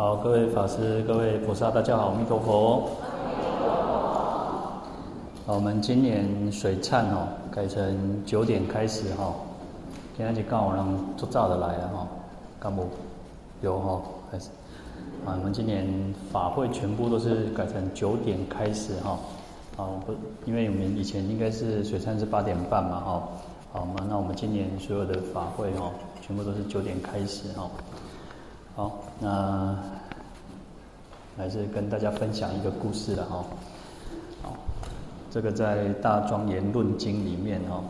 好，各位法师、各位菩萨，大家好，阿弥陀佛。好，我们今年水忏哦，改成九点开始哈。今天就刚好让做早的来了哈，干部有哈开始。啊，我们今年法会全部都是改成九点开始哈。啊，不，因为我们以前应该是水忏是八点半嘛哈。好嘛，那我们今年所有的法会哈，全部都是九点开始哈。好，那还是跟大家分享一个故事了哈。好，这个在《大庄严论经》里面哈，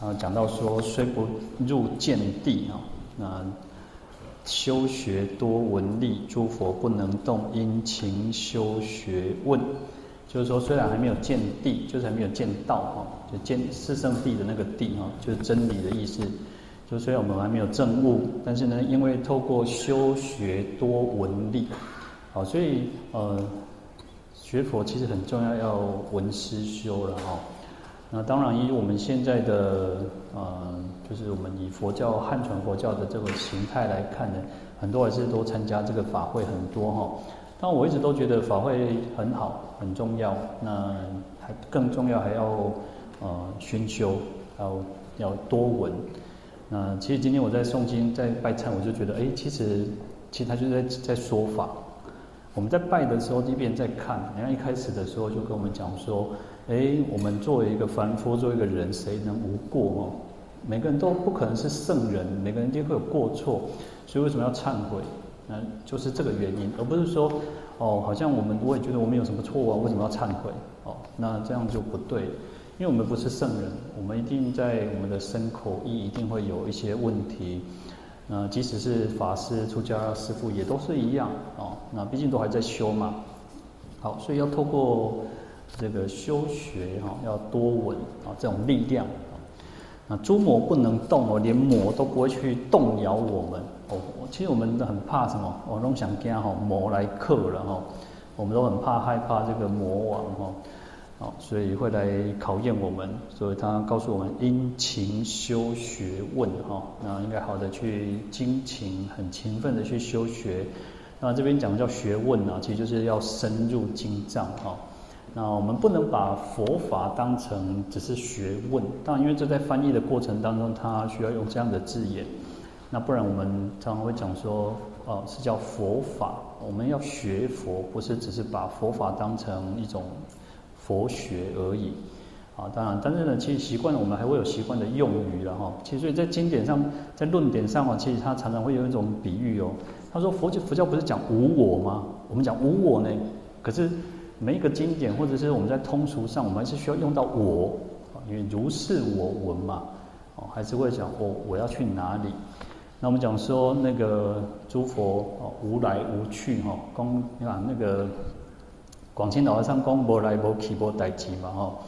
然后讲到说，虽不入见地哈，那修学多闻利，诸佛不能动，因勤修学问。就是说，虽然还没有见地，就是还没有见道哈，就见四圣谛的那个地哈，就是真理的意思。就虽然我们还没有证悟，但是呢，因为透过修学多闻力，好，所以呃，学佛其实很重要，要闻思修了哈。那当然，以我们现在的呃，就是我们以佛教汉传佛教的这个形态来看呢，很多还是都参加这个法会很多哈。但我一直都觉得法会很好，很重要。那还更重要，还要呃熏修，要要多闻。那其实今天我在诵经，在拜忏，我就觉得，哎，其实其实他就是在在说法。我们在拜的时候，一边在看。你看一开始的时候就跟我们讲说，哎，我们作为一个凡夫，作为一个人，谁能无过哦？每个人都不可能是圣人，每个人一定会有过错。所以为什么要忏悔？那就是这个原因，而不是说，哦，好像我们我也觉得我们有什么错误啊，为什么要忏悔？哦，那这样就不对。因为我们不是圣人，我们一定在我们的身口意一定会有一些问题。那即使是法师、出家师父也都是一样哦。那毕竟都还在修嘛。好，所以要透过这个修学哈，要多闻啊，这种力量。那诸魔不能动哦，连魔都不会去动摇我们哦。其实我们都很怕什么？我都想讲哈，魔来克了哈。我们都很怕害怕这个魔王哈。好，所以会来考验我们，所以他告诉我们殷勤修学问哈，那应该好的去精勤，很勤奋的去修学。那这边讲的叫学问啊，其实就是要深入经藏哈。那我们不能把佛法当成只是学问，当然因为这在翻译的过程当中，它需要用这样的字眼。那不然我们常常会讲说，哦，是叫佛法，我们要学佛，不是只是把佛法当成一种。佛学而已，啊，当然，但是呢，其实习惯了，我们还会有习惯的用语了哈。其实，所以在经典上，在论点上啊，其实他常常会有一种比喻哦。他说佛教佛教不是讲无我吗？我们讲无我呢，可是每一个经典或者是我们在通俗上，我们还是需要用到我，因为如是我闻嘛，哦，还是会讲我我要去哪里？那我们讲说那个诸佛哦，无来无去哈，光你看那个。广钦老和尚讲无来无去无代志嘛吼，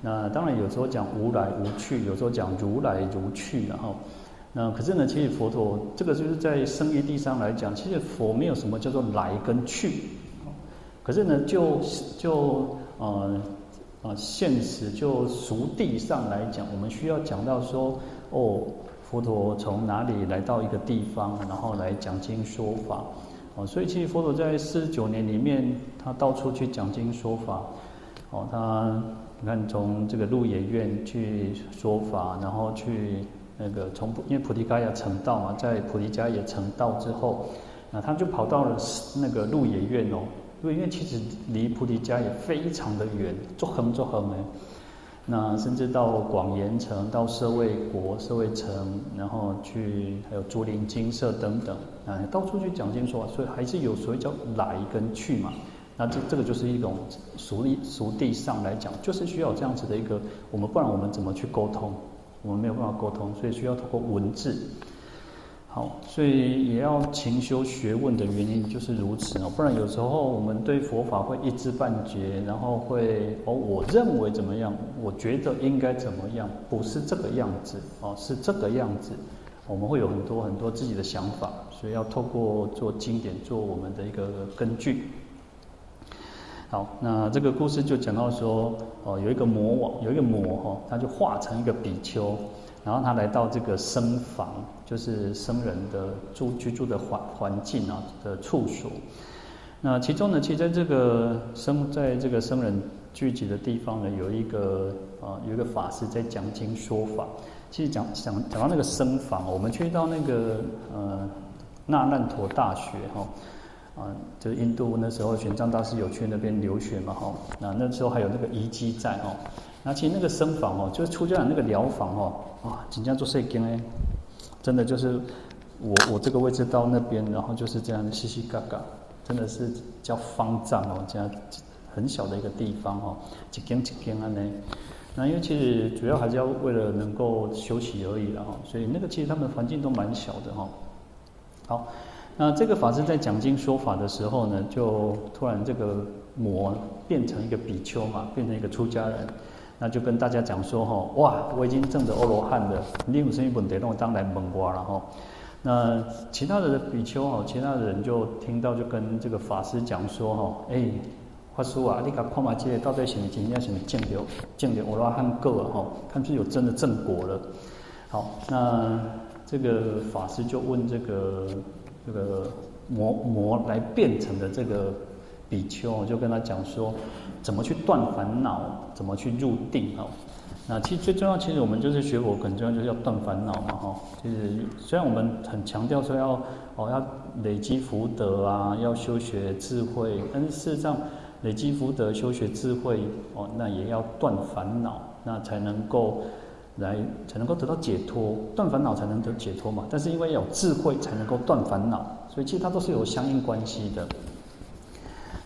那当然有时候讲无来无去，有时候讲如来如去然后，那可是呢，其实佛陀这个就是在胜义谛上来讲，其实佛没有什么叫做来跟去，可是呢，就就呃呃现实就俗地上来讲，我们需要讲到说哦，佛陀从哪里来到一个地方，然后来讲经说法。哦，所以其实佛陀在四十九年里面，他到处去讲经说法。哦，他你看从这个鹿野苑去说法，然后去那个从因为菩提伽耶成道嘛，在菩提伽耶成道之后，那他就跑到了那个鹿野苑哦，鹿野苑其实离菩提伽耶非常的远，足远足远的。那甚至到广严城、到舍卫国、舍卫城，然后去还有竹林精舍等等，啊，到处去讲经说法，所以还是有所谓叫来跟去嘛。那这这个就是一种俗地俗地上来讲，就是需要这样子的一个，我们不然我们怎么去沟通？我们没有办法沟通，所以需要通过文字。好，所以也要勤修学问的原因就是如此哦，不然有时候我们对佛法会一知半解，然后会哦，我认为怎么样，我觉得应该怎么样，不是这个样子哦，是这个样子，我们会有很多很多自己的想法，所以要透过做经典做我们的一个根据。好，那这个故事就讲到说，哦，有一个魔王，有一个魔哈，他就化成一个比丘。然后他来到这个僧房，就是僧人的住居住的环环境啊的处所。那其中呢，其实在这个僧在这个僧人聚集的地方呢，有一个啊有一个法师在讲经说法。其实讲讲讲到那个僧房，我们去到那个呃那烂陀大学哈。啊，就是印度那时候玄奘大师有去那边留学嘛，哈，那那时候还有那个遗迹在哦。那其实那个僧房哦，就是出家人那个寮房哦，哇，紧张做摄经哎，真的就是我我这个位置到那边，然后就是这样稀稀嘎嘎，真的是叫方丈哦，这样很小的一个地方哦，几间几间啊呢。那因为其实主要还是要为了能够休息而已了哈，所以那个其实他们环境都蛮小的哈。好。那这个法师在讲经说法的时候呢，就突然这个魔变成一个比丘嘛，变成一个出家人，那就跟大家讲说哈，哇，我已经证得阿罗汉了，你有什么问题，让我当来问我了哈。那其他的比丘哈，其他的人就听到就跟这个法师讲说哈，哎，法师啊，你看看嘛，这到底是不是真正是不是证得证得阿罗汉果啊哈，看是有真的正果了。好，那这个法师就问这个。这个魔魔来变成的这个比丘，我就跟他讲说，怎么去断烦恼，怎么去入定哦。那其实最重要，其实我们就是学佛，很重要就是要断烦恼嘛哈。其实虽然我们很强调说要哦要累积福德啊，要修学智慧，但是事实上累积福德、修学智慧哦，那也要断烦恼，那才能够。来才能够得到解脱，断烦恼才能得解脱嘛。但是因为有智慧才能够断烦恼，所以其实它都是有相应关系的。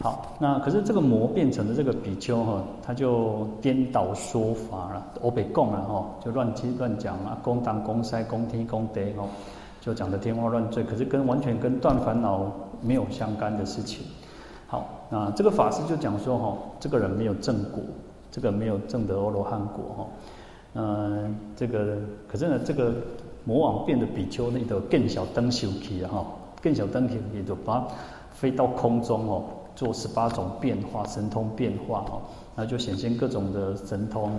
好，那可是这个魔变成的这个比丘哈，他就颠倒说法了，欧北共了哈，就乱七乱讲啊，公当公塞公天公地哦，就讲的天花乱坠，可是跟完全跟断烦恼没有相干的事情。好，那这个法师就讲说哈，这个人没有正果，这个没有正得阿罗汉果哈。嗯，这个可是呢，这个魔王变的比丘那个更小灯修起哈，更小灯修也就把飞到空中哦，做十八种变化，神通变化哦，那就显现各种的神通，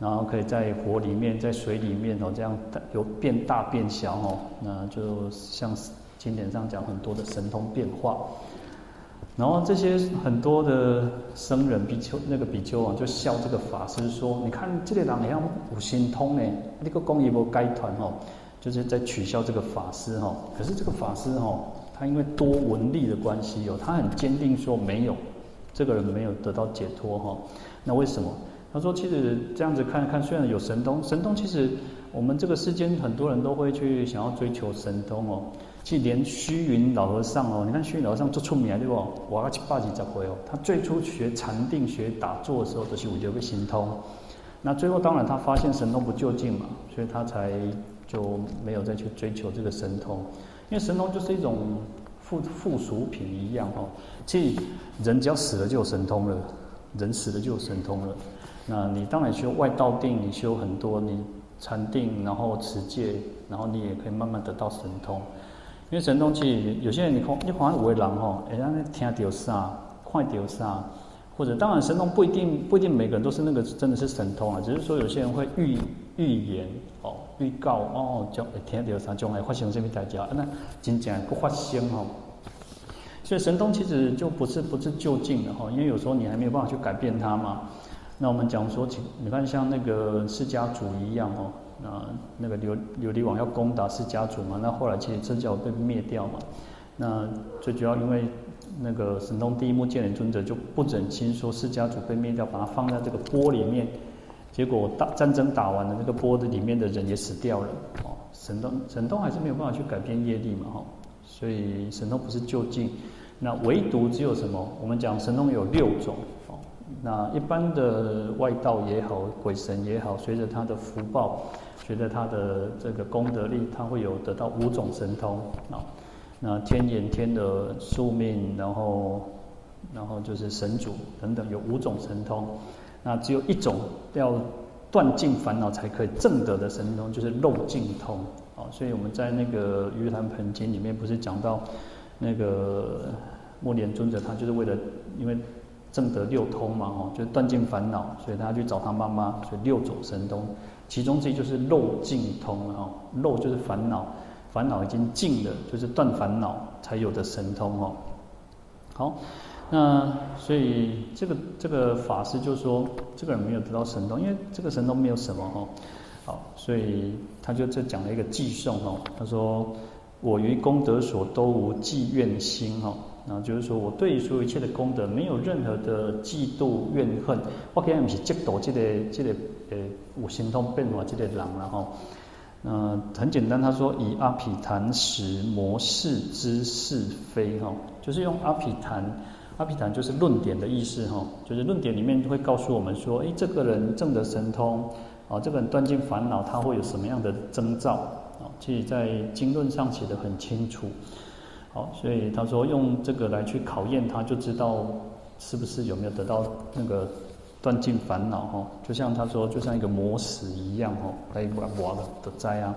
然后可以在火里面，在水里面哦，这样有变大变小哦，那就像经典上讲很多的神通变化。然后这些很多的僧人比丘，那个比丘啊，就笑这个法师说：“你看这个人好像五神通呢，那个公益波该团哦，就是在取笑这个法师哈。可是这个法师哈，他因为多闻力的关系哦，他很坚定说没有，这个人没有得到解脱哈。那为什么？他说其实这样子看看，虽然有神通，神通其实我们这个世间很多人都会去想要追求神通哦。”去连虚云老和尚哦，你看虚云老和尚做出名对不？活到七八十几岁哦，他最初学禅定、学打坐的时候，都是有个神通。那最后当然他发现神通不究竟嘛，所以他才就没有再去追求这个神通。因为神通就是一种附附属品一样哦。其实人只要死了就有神通了，人死了就有神通了。那你当然修外道定，你修很多，你禅定，然后持戒，然后你也可以慢慢得到神通。因为神通其实有些人你看，你看有的人吼，哎，让你听到啥，看到啥，或者当然神通不一定不一定每个人都是那个真的是神通啊，只是说有些人会预预言哦，预告哦，将会听到啥，将来发生什么代价，那真正不发生哦。所以神通其实就不是不是就近的哈，因为有时候你还没有办法去改变它嘛。那我们讲说，你看像那个释迦族一样哦。那那个琉琉璃王要攻打释迦族嘛，那后来其实释迦被灭掉嘛。那最主要因为那个神通第一目犍连尊者就不忍心说释迦族被灭掉，把它放在这个钵里面，结果打战争打完了，那个钵子里面的人也死掉了。哦，神通神通还是没有办法去改变业力嘛，哈。所以神通不是究竟，那唯独只有什么？我们讲神通有六种。哦那一般的外道也好，鬼神也好，随着他的福报，觉得他的这个功德力，他会有得到五种神通啊。那天眼天的宿命，然后然后就是神主等等，有五种神通。那只有一种要断尽烦恼才可以证得的神通，就是漏尽通啊。所以我们在那个《鱼坛盆经》里面不是讲到那个目连尊者，他就是为了因为。正得六通嘛，哦，就断尽烦恼，所以他去找他妈妈，所以六种神通其中之一就是漏尽通了哈，漏就是烦恼，烦恼已经尽了，就是断烦恼才有的神通哦。好，那所以这个这个法师就说，这个人没有得到神通，因为这个神通没有什么哈。好，所以他就这讲了一个偈颂哦，他说。我于功德所都无嫉怨心哈，那就是说我对所有一切的功德没有任何的嫉妒怨恨。我今日不是嫉妒这个这个诶有神通变化这个人了哈。那很简单，他说以阿毗昙识摩识知是非哈，就是用阿毗昙，阿毗昙就是论点的意思哈，就是论点里面会告诉我们说，诶，这个人证得神通啊，这个人断尽烦恼，他会有什么样的征兆啊？其实，在经论上写得很清楚，好，所以他说用这个来去考验他，就知道是不是有没有得到那个断尽烦恼哈。就像他说，就像一个磨石一样哈，来把瓦的灾啊。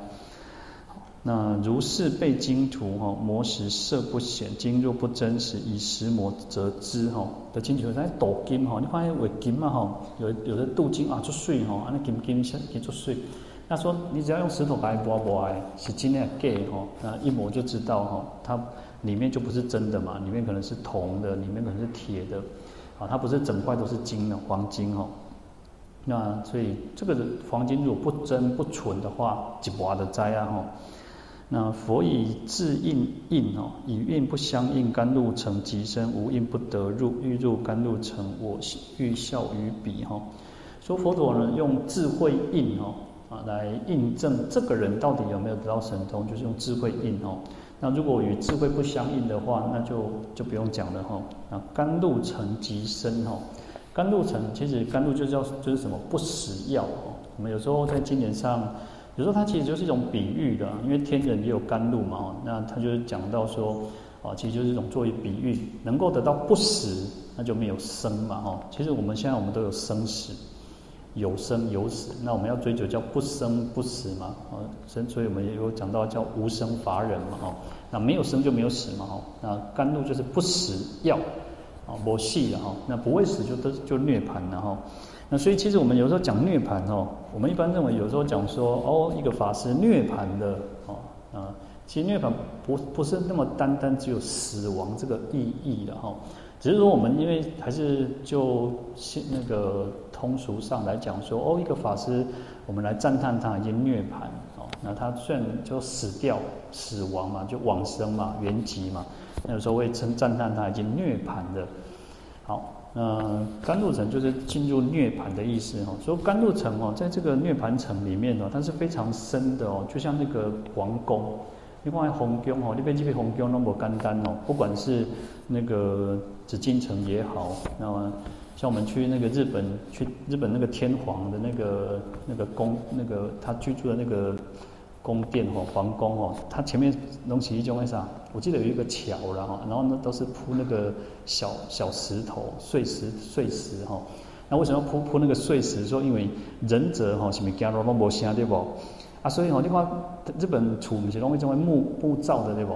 那如是被经图哈，磨石色不显，经若不真实，以石磨则知哈。的经图在镀金哈，你发现为金嘛哈，有有的镀金啊做水哈，啊那金金像可以做水。他说：“你只要用石头把它磨磨来，是真的假哈？那一磨就知道哈，它里面就不是真的嘛，里面可能是铜的，里面可能是铁的，啊，它不是整块都是金的黄金哈。那所以这个黄金如果不真不纯的话，就磨的灾啊哈。那佛以自印印哦，以印不相应，甘露成即生，无印不得入，欲入甘露成，我欲效于彼哈。说佛陀呢，用智慧印哦啊。”来印证这个人到底有没有得到神通，就是用智慧印哦。那如果与智慧不相应的话，那就就不用讲了哈。那甘露成即生哈，甘露成其实甘露就叫就是什么不死药哦。我们有时候在经典上，有时候它其实就是一种比喻的，因为天人也有甘露嘛。那他就是讲到说，啊，其实就是一种作为比喻，能够得到不死，那就没有生嘛哈。其实我们现在我们都有生死。有生有死，那我们要追求叫不生不死嘛，啊，所以我们也有讲到叫无生法忍嘛，哈，那没有生就没有死嘛，哈，那甘露就是不死药，啊，没死了哈，那不会死就都就涅槃了哈，那所以其实我们有时候讲涅槃哈，我们一般认为有时候讲说哦，一个法师涅槃的，哦，啊，其实涅槃不不是那么单单只有死亡这个意义的哈。只是说我们因为还是就现那个通俗上来讲说哦，一个法师，我们来赞叹他已经涅槃哦，那他虽然就死掉死亡嘛，就往生嘛，圆寂嘛，那有时候会称赞叹他已经涅槃的。好，那甘露城就是进入涅槃的意思哦。所以甘露城哦，在这个涅槃城里面哦，它是非常深的哦，就像那个皇宫。你看皇宫哦，那边这边皇宫那么简单哦，不管是那个紫禁城也好，那么像我们去那个日本，去日本那个天皇的那个那个宫，那个他居住的那个宫殿哦，皇宫哦，它前面弄起一种为啥？我记得有一个桥了哈，然后呢都是铺那个小小石头碎石碎石哈。那为什么要铺铺那个碎石？说因为忍者哈，什么走路都无声对不？啊，所以吼，你看日本厝不是拢会种为木木造的对不？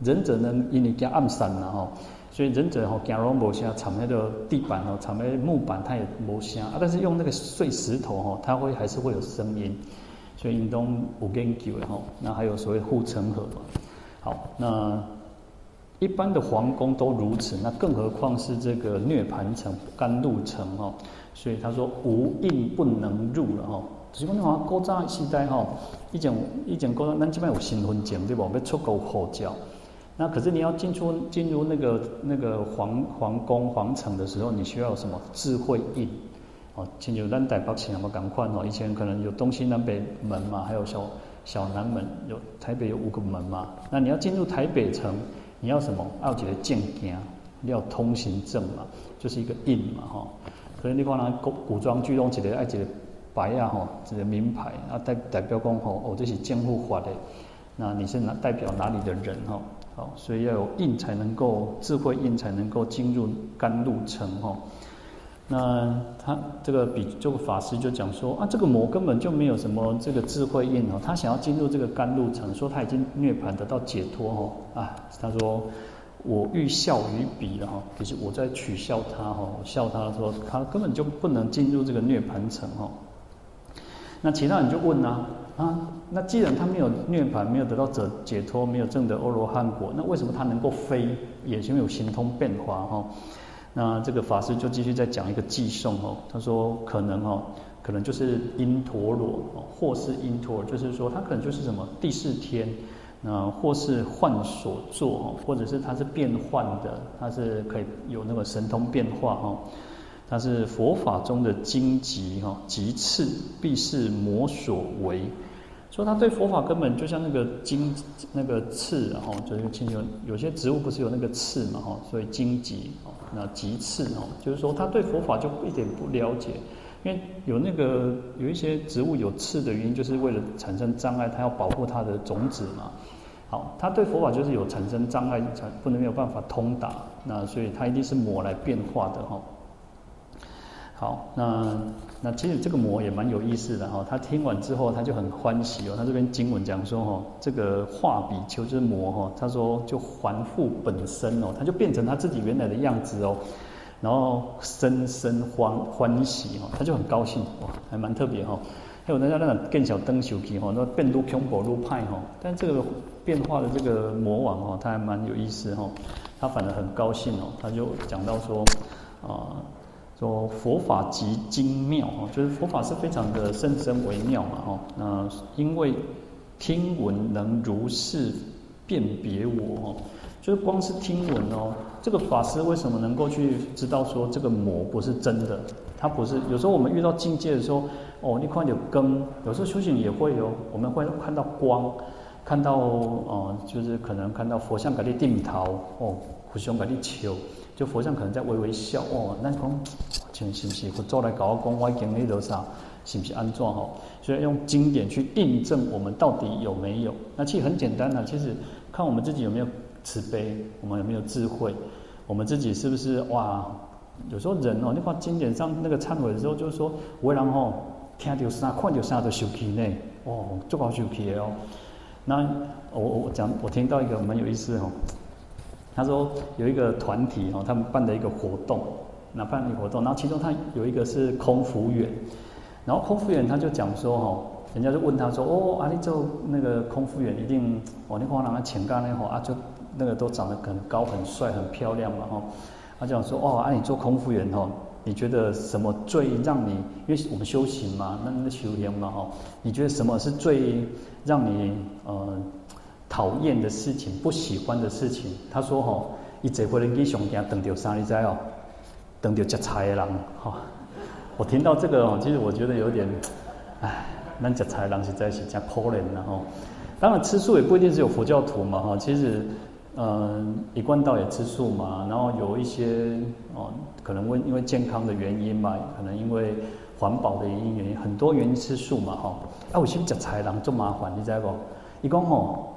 忍者呢，因为加暗山了吼，所以忍者吼走路无声，踩那个地板吼，踩那木板它也无声啊。但是用那个碎石头吼，它会还是会有声音。所以因东有研究的吼，那还有所谓护城河。好，那一般的皇宫都如此，那更何况是这个涅盘城、甘露城吼。所以他说无印不能入了吼。就是讲，你看古早时代吼，以前以前古早，咱这边有身份证对不？要出国护照，那可是你要进出进入那个那个皇皇宫皇城的时候，你需要什么智慧印？哦，进入咱台北市那么赶快哦，以前可能有东西南北门嘛，还有小小南门，有台北有五个门嘛。那你要进入台北城，你要什么？要几个证件？你要通行证嘛，就是一个印嘛，哈。所以你看那古古装剧中几个爱几个。牌啊吼，这个名牌啊代代表讲吼，哦这是政府发的，那你是哪代表哪里的人吼？好，所以要有印才能够智慧印才能够进入甘露城吼。那他这个比这个法师就讲说啊，这个魔根本就没有什么这个智慧印哦，他想要进入这个甘露城，说他已经涅槃得到解脱哦啊，他说我欲效于彼了哈，可是我在取笑他哈，我笑他说他根本就不能进入这个涅槃城哈。那其他人就问啊啊，那既然他没有涅槃，没有得到解解脱，没有证得阿罗汉果，那为什么他能够飞，也就有神通变化哈？那这个法师就继续再讲一个偈颂哦，他说可能哦，可能就是因陀罗哦，或是因陀罗，就是说他可能就是什么第四天，那或是幻所作哦，或者是他是变幻的，他是可以有那个神通变化哈。他是佛法中的荆棘哈，棘刺必是魔所为。说他对佛法根本就像那个荆那个刺，然后就是清有有些植物不是有那个刺嘛哈，所以荆棘哦，那棘刺哦，就是说他对佛法就一点不了解，因为有那个有一些植物有刺的原因，就是为了产生障碍，它要保护它的种子嘛。好，他对佛法就是有产生障碍，才不能没有办法通达，那所以他一定是魔来变化的哈。好，那那其实这个魔也蛮有意思的哈。他听完之后，他就很欢喜哦。他这边经文讲说哈，这个化比丘就是魔哈，他说就还复本身哦，他就变成他自己原来的样子哦，然后深深欢欢喜哦，他就很高兴哇，还蛮特别哈。还有人家那种更小灯球皮哈，那变路恐怖路派哈，但这个变化的这个魔王哈，他还蛮有意思哈，他反而很高兴哦，他就讲到说啊。说佛法极精妙哦，就是佛法是非常的甚深微妙嘛哦。那因为听闻能如是辨别我哦，就是光是听闻哦，这个法师为什么能够去知道说这个魔不是真的？他不是。有时候我们遇到境界的时候，哦，你看有根，有时候修行也会有，我们会看到光，看到哦，就是可能看到佛像给你点头哦，佛像给你求。就佛像可能在微微笑哦，那讲，请是不是佛祖来搞个讲，我经历多少，是不是安装哈？所以用经典去印证我们到底有没有？那其实很简单的，其实看我们自己有没有慈悲，我们有没有智慧，我们自己是不是哇？有时候人哦，你看经典上那个忏悔的时候，就是说，为人哦，听到啥，看到啥都受气呢，哦，足够受气的哦。那我我讲，我听到一个蛮有意思哦。他说有一个团体哦，他们办的一个活动，那办的一个活动，然后其中他有一个是空服员，然后空服员他就讲说哈，人家就问他说哦，啊你做那个空服员一定哦，你看人家前干那会啊，就那个都长得很高、很帅、很漂亮嘛哈，他就讲说哦，啊你做空服员哈，你觉得什么最让你，因为我们修行嘛，那那修行嘛哈，你觉得什么是最让你呃？讨厌的事情，不喜欢的事情，他说：“吼，一坐飞机上惊等到啥？你知哦？等到吃菜的人，哈。”我听到这个哦，其实我觉得有点，唉，咱吃菜的人实在是真可怜的哈。当然吃素也不一定是有佛教徒嘛哈，其实，嗯，一贯道也吃素嘛，然后有一些哦，可能因因为健康的原因嘛，可能因为环保的原因原因，很多原因吃素嘛哈。啊，为什么吃菜人这么麻烦？你知不？伊讲吼。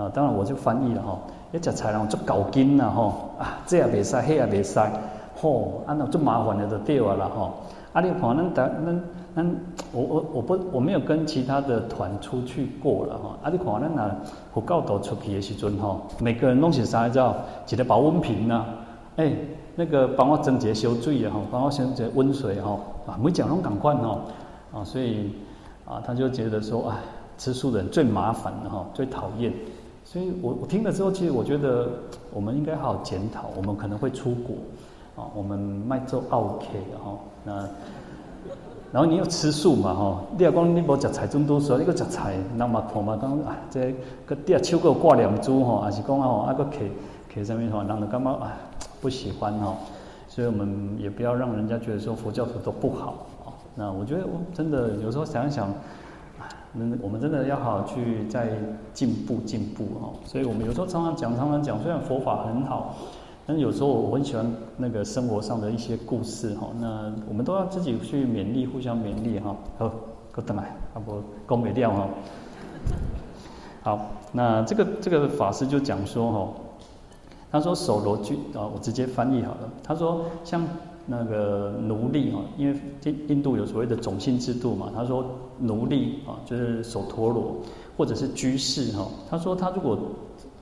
啊，当然我就翻译了哈，一食菜人做搞筋呐吼，啊，这也袂使，那也袂使，吼，啊那做麻烦的就对了啦吼。啊，你看咱咱咱咱，我我我不我没有跟其他的团出去过了哈。啊，你看咱那佛教徒出去的时阵吼，每个人拢是啥叫？一个保温瓶呐，哎，那个帮我装一个烧水啊吼，帮我装一个温水吼，啊，每讲拢共款吼，啊，所以啊，他就觉得说，哎，吃素的人最麻烦的哈，最讨厌。所以我我听了之后，其实我觉得我们应该好好检讨，我们可能会出国，啊，我们卖做奥客哈，那，然后你又吃素嘛哈，你要讲你无食菜种多数，你个食菜，人嘛看嘛讲啊，这个店手个挂念珠哈，还是讲啊吼，啊个客客上面吼，人就感觉啊不喜欢哈，所以我们也不要让人家觉得说佛教徒都不好啊。那我觉得我真的有时候想一想。那我们真的要好好去再进步进步哦，所以我们有时候常常讲，常常讲，虽然佛法很好，但是有时候我很喜欢那个生活上的一些故事哈。那我们都要自己去勉励，互相勉励哈。好，够等来，阿伯讲没掉哈。好，那这个这个法师就讲说哈，他说手罗句啊，我直接翻译好了。他说像。那个奴隶哈，因为印印度有所谓的种姓制度嘛，他说奴隶啊就是守陀罗或者是居士哈，他说他如果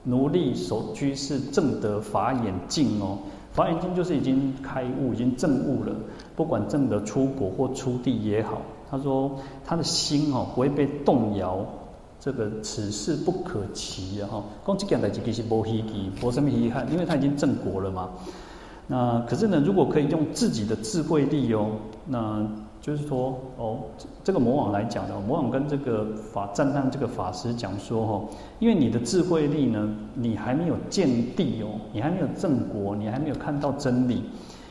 奴隶守居士正得法眼净哦，法眼净就是已经开悟，已经证悟了，不管证得出国或出地也好，他说他的心哦不会被动摇，这个此事不可期啊哈。讲这件代志其实无稀奇，无什么遗憾，因为他已经正果了嘛。那可是呢，如果可以用自己的智慧力哦，那就是说哦，这个魔王来讲的，魔王跟这个法赞叹这个法师讲说哦，因为你的智慧力呢，你还没有见地哦，你还没有正果，你还没有看到真理，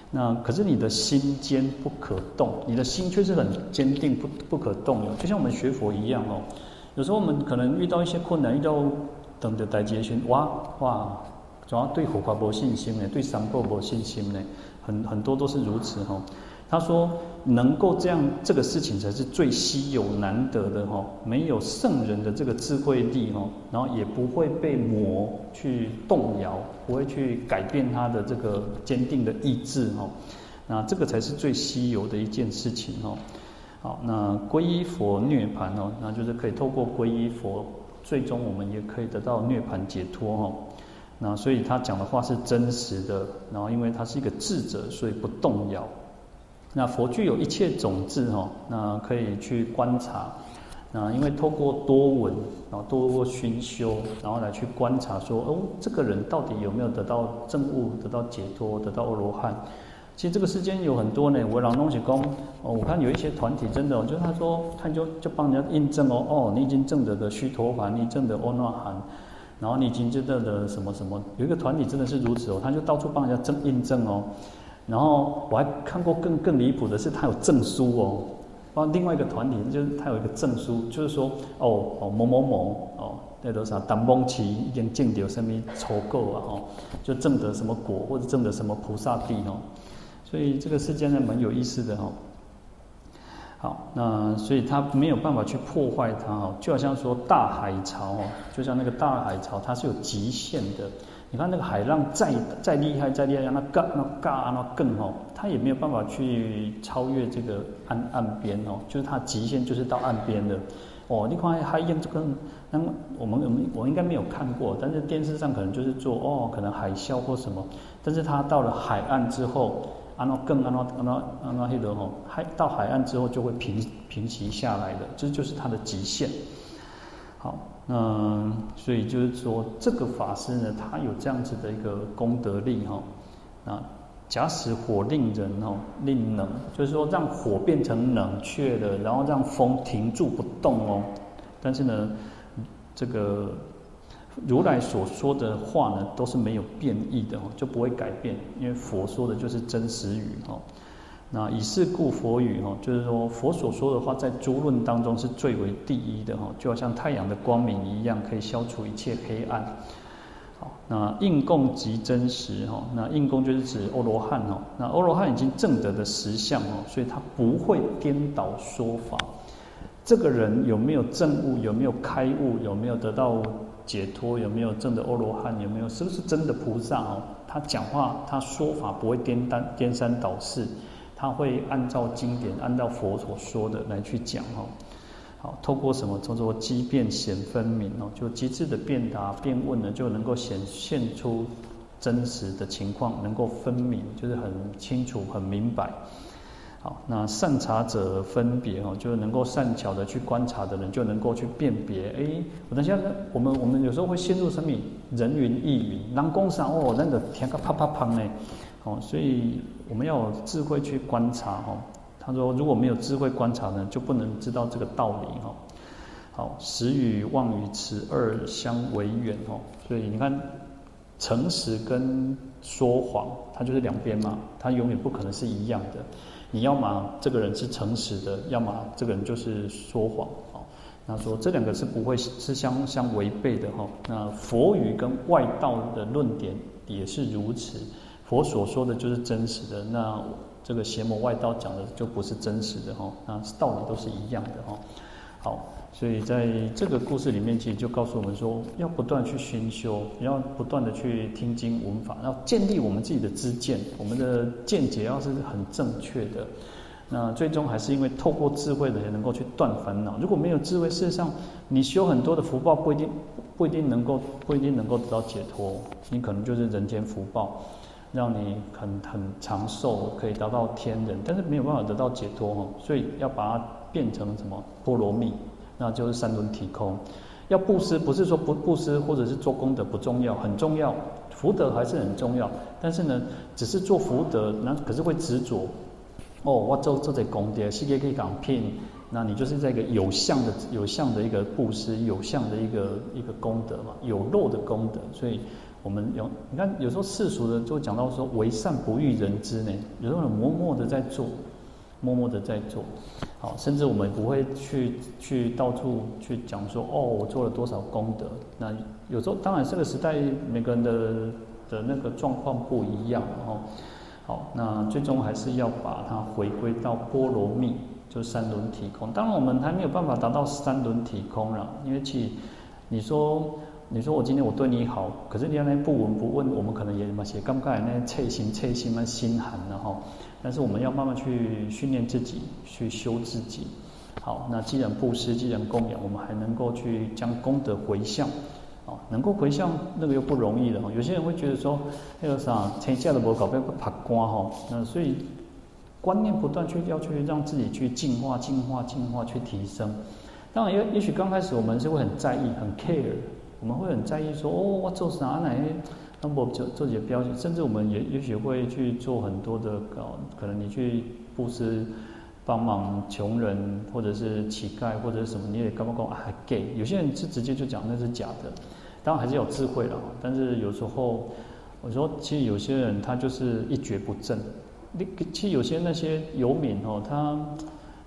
那可是你的心坚不可动，你的心却是很坚定不不可动的，就像我们学佛一样哦，有时候我们可能遇到一些困难，遇到等的待劫旬，哇哇。主要对佛法没信心呢，对三宝没信心呢，很很多都是如此哈。他说，能够这样，这个事情才是最稀有难得的哈。没有圣人的这个智慧力哈，然后也不会被魔去动摇，不会去改变他的这个坚定的意志哈。那这个才是最稀有的一件事情哈。好，那皈依佛涅槃哦，那就是可以透过皈依佛，最终我们也可以得到涅槃解脱哈。那所以他讲的话是真实的，然后因为他是一个智者，所以不动摇。那佛具有一切种智哈，那可以去观察。那因为透过多闻，然后多过熏修，然后来去观察说，哦，这个人到底有没有得到证悟、得到解脱、得到阿罗汉？其实这个世间有很多呢，我老东西讲，哦，我看有一些团体真的，就是他说，他就就帮人家印证哦，哦，你已经证得的须陀洹，你证得阿那含。然后你已经觉得的什么什么，有一个团体真的是如此哦，他就到处帮人家证印证哦。然后我还看过更更离谱的是，他有证书哦。帮另外一个团体就是他有一个证书，就是说哦哦某某某哦，那多少当蒙奇已经证得什么酬够啊哦，就证得什么果或者证得什么菩萨地哦。所以这个世间呢蛮有意思的哦。好，那所以他没有办法去破坏它哦，就好像说大海潮哦，就像那个大海潮，它是有极限的。你看那个海浪再再厉害再厉害，让它干那干那更哦，它也没有办法去超越这个岸岸边哦，就是它极限就是到岸边的。哦，你看海燕这个，那我们我们我应该没有看过，但是电视上可能就是做哦，可能海啸或什么，但是它到了海岸之后。安那更安那安那安那黑的吼，海到海岸之后就会平平息下来的，这就是它的极限。好，那所以就是说，这个法师呢，他有这样子的一个功德力哈。那，假使火令人哦，令冷，就是说让火变成冷却的，然后让风停住不动哦。但是呢，这个。如来所说的话呢，都是没有变异的，就不会改变，因为佛说的就是真实语哈。那以是故佛语哈，就是说佛所说的话，在诸论当中是最为第一的哈，就好像太阳的光明一样，可以消除一切黑暗。好，那应供即真实哈，那应供就是指阿罗汉哈，那阿罗汉已经证得的实相哦，所以他不会颠倒说法。这个人有没有证悟？有没有开悟？有没有得到？解脱有没有证的阿罗汉？有没有是不是真的菩萨哦？他讲话，他说法不会颠单颠三倒四，他会按照经典，按照佛所说的来去讲哦。好，透过什么？叫做机辩显分明哦，就机智的辩答辩问呢，就能够显现出真实的情况，能够分明，就是很清楚、很明白。好，那善察者分别哦，就是能够善巧的去观察的人，就能够去辨别。哎，我等下呢，我们我们有时候会陷入什么人云亦云，人讲啥哦，那个天个啪啪啪呢？哦，所以我们要有智慧去观察哦。他说，如果没有智慧观察呢，就不能知道这个道理哦。好，实与妄与此二相为远哦。所以你看，诚实跟说谎，它就是两边嘛，它永远不可能是一样的。你要么这个人是诚实的，要么这个人就是说谎哦。那说这两个是不会是相相违背的哈。那佛语跟外道的论点也是如此，佛所说的就是真实的，那这个邪魔外道讲的就不是真实的哈。那道理都是一样的哈。好。所以在这个故事里面，其实就告诉我们说，要不断去熏修，要不断的去听经闻法，要建立我们自己的知见，我们的见解要是很正确的，那最终还是因为透过智慧的人能够去断烦恼。如果没有智慧，事实上你修很多的福报，不一定不一定能够不一定能够得到解脱，你可能就是人间福报，让你很很长寿，可以达到天人，但是没有办法得到解脱哦。所以要把它。变成什么波罗蜜，那就是三轮体空。要布施，不是说不布施或者是做功德不重要，很重要，福德还是很重要。但是呢，只是做福德，那可是会执着。哦，我做做这功德，世界可以讲骗，那你就是在一个有相的、有相的一个布施，有相的一个一个功德嘛，有漏的功德。所以我们有，你看有时候世俗的就讲到说，为善不欲人知呢，有时候默默的在做。默默的在做，好，甚至我们不会去去到处去讲说，哦，我做了多少功德。那有时候，当然这个时代每个人的的那个状况不一样，哦，好，那最终还是要把它回归到波罗蜜，就三轮体空。当然，我们还没有办法达到三轮体空了，因为其你说。你说我今天我对你好，可是你那不闻不问，我们可能也嘛写刚刚那切心切心嘛心寒了哈。但是我们要慢慢去训练自己，去修自己。好，那既然布施，既然供养，我们还能够去将功德回向。啊，能够回向那个又不容易的哈。有些人会觉得说，那个啥，天下的不搞被怕刮哈。那所以观念不断去要去让自己去进化、进化、进化，去提升。当然，也也许刚开始我们是会很在意、很 care。我们会很在意说，哦，我做啥呢？那么做做些标准，甚至我们也也许会去做很多的，搞可能你去布施、帮忙穷人，或者是乞丐，或者是什么，你也干嘛干嘛还给？有些人是直接就讲那是假的，当然还是有智慧了。但是有时候我说，其实有些人他就是一蹶不振。你其实有些那些游民哦，他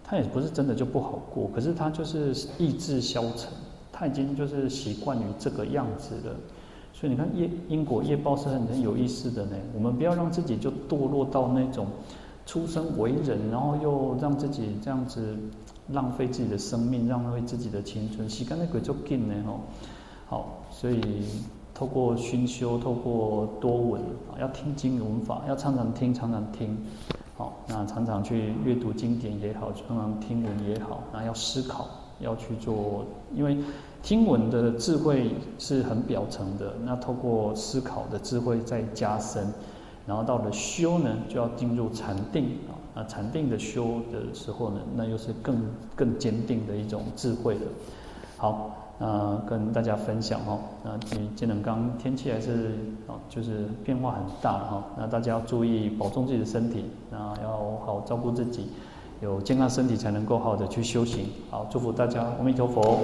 他也不是真的就不好过，可是他就是意志消沉。他已经就是习惯于这个样子了，所以你看业因果业报是很很有意思的呢。我们不要让自己就堕落到那种出生为人，然后又让自己这样子浪费自己的生命，浪费自己的青春。时间的鬼就紧呢吼。好，所以透过熏修，透过多闻啊，要听经闻法，要常常听，常常听。好，那常常去阅读经典也好，常常听闻也好，那要思考。要去做，因为听闻的智慧是很表层的，那透过思考的智慧再加深，然后到了修呢，就要进入禅定啊，那禅定的修的时候呢，那又是更更坚定的一种智慧了。好，那跟大家分享哈，那今天刚天气还是啊，就是变化很大哈，那大家要注意保重自己的身体，那要好好照顾自己。有健康身体才能够好的去修行。好，祝福大家，阿弥陀佛。